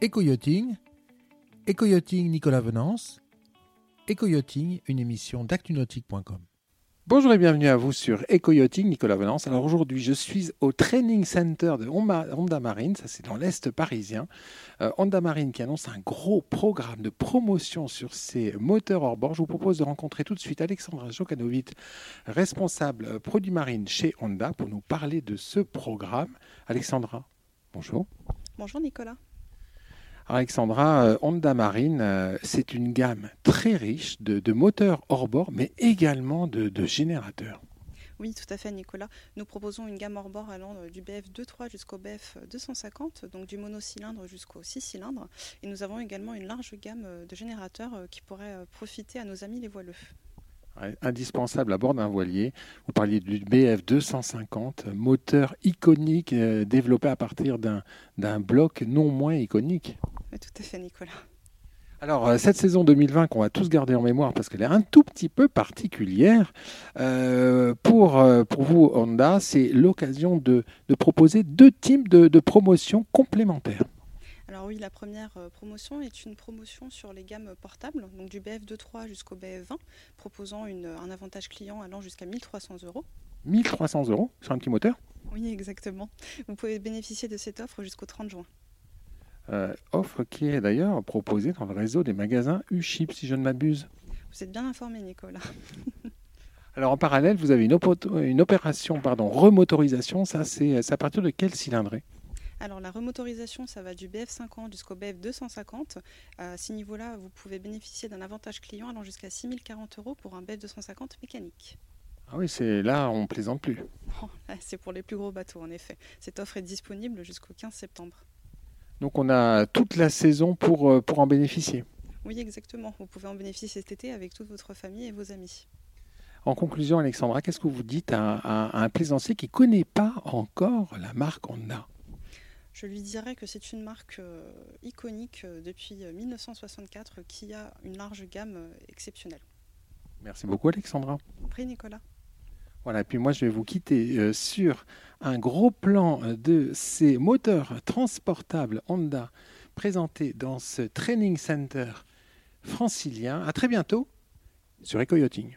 Éco-yachting, Éco-yachting Nicolas Venance, Éco-yachting, une émission d'actunautique.com. Bonjour et bienvenue à vous sur Éco-yachting Nicolas Venance. Alors aujourd'hui, je suis au Training Center de Honda Marine, ça c'est dans l'Est parisien. Euh, Honda Marine qui annonce un gros programme de promotion sur ses moteurs hors bord. Je vous propose de rencontrer tout de suite Alexandra Jokanovic, responsable euh, produit marine chez Honda, pour nous parler de ce programme. Alexandra, bonjour. Bonjour Nicolas. Alexandra, euh, Honda Marine, euh, c'est une gamme très riche de, moteurs hors bord, mais également de, générateurs. Oui, tout à fait, Nicolas. Nous proposons une gamme hors bord allant euh, du BF 2.3 jusqu'au BF 250, donc du monocylindre jusqu'au 6 cylindres. Et nous avons également une large gamme de générateurs qui pourraient profiter à nos amis les voileux indispensable à bord d'un voilier. Vous parliez du BF 250, moteur iconique développé à partir d'un bloc non moins iconique tout à fait, Nicolas. Alors, euh, cette saison 2020 qu'on va tous garder en mémoire parce qu'elle est un tout petit peu particulière, euh, pour, euh, pour vous, Honda, c'est l'occasion de, proposer deux types de, de promotions complémentaires. Alors oui, la première promotion est une promotion sur les gammes portables, donc du BF23 jusqu'au BF20, proposant un avantage client allant jusqu'à 1300 euros. 1300 euros sur un petit moteur? Oui, exactement. Vous pouvez bénéficier de cette offre jusqu'au 30 juin. Euh, offre qui est d'ailleurs proposée dans le réseau des magasins U-Chip, si je ne m'abuse. Vous êtes bien informé, Nicolas. Alors en parallèle, vous avez une, une opération pardon, remotorisation. Ça, c'est à partir de quel cylindré alors la remotorisation, ça va du BF50 jusqu'au BF250. À ce niveau-là, vous pouvez bénéficier d'un avantage client allant jusqu'à 6040 euros pour un BF250 mécanique. Ah oui, c'est là, on plaisante plus. c'est pour les plus gros bateaux, en effet. Cette offre est disponible jusqu'au 15 septembre. Donc on a toute la saison pour, euh, pour en bénéficier. Oui, exactement. Vous pouvez en bénéficier cet été avec toute votre famille et vos amis. En conclusion, Alexandra, qu'est-ce que vous dites à, un plaisancier qui ne connaît pas encore la marque Honda? Je lui dirais que c'est une marque euh, iconique euh, depuis 1964 qui a une large gamme exceptionnelle. Merci beaucoup, Alexandra. Prie, Nicolas. Voilà, puis moi je vais vous quitter euh, sur un gros plan euh, de ces moteurs transportables Honda présentés dans ce training center francilien. À très bientôt sur EcoYachting.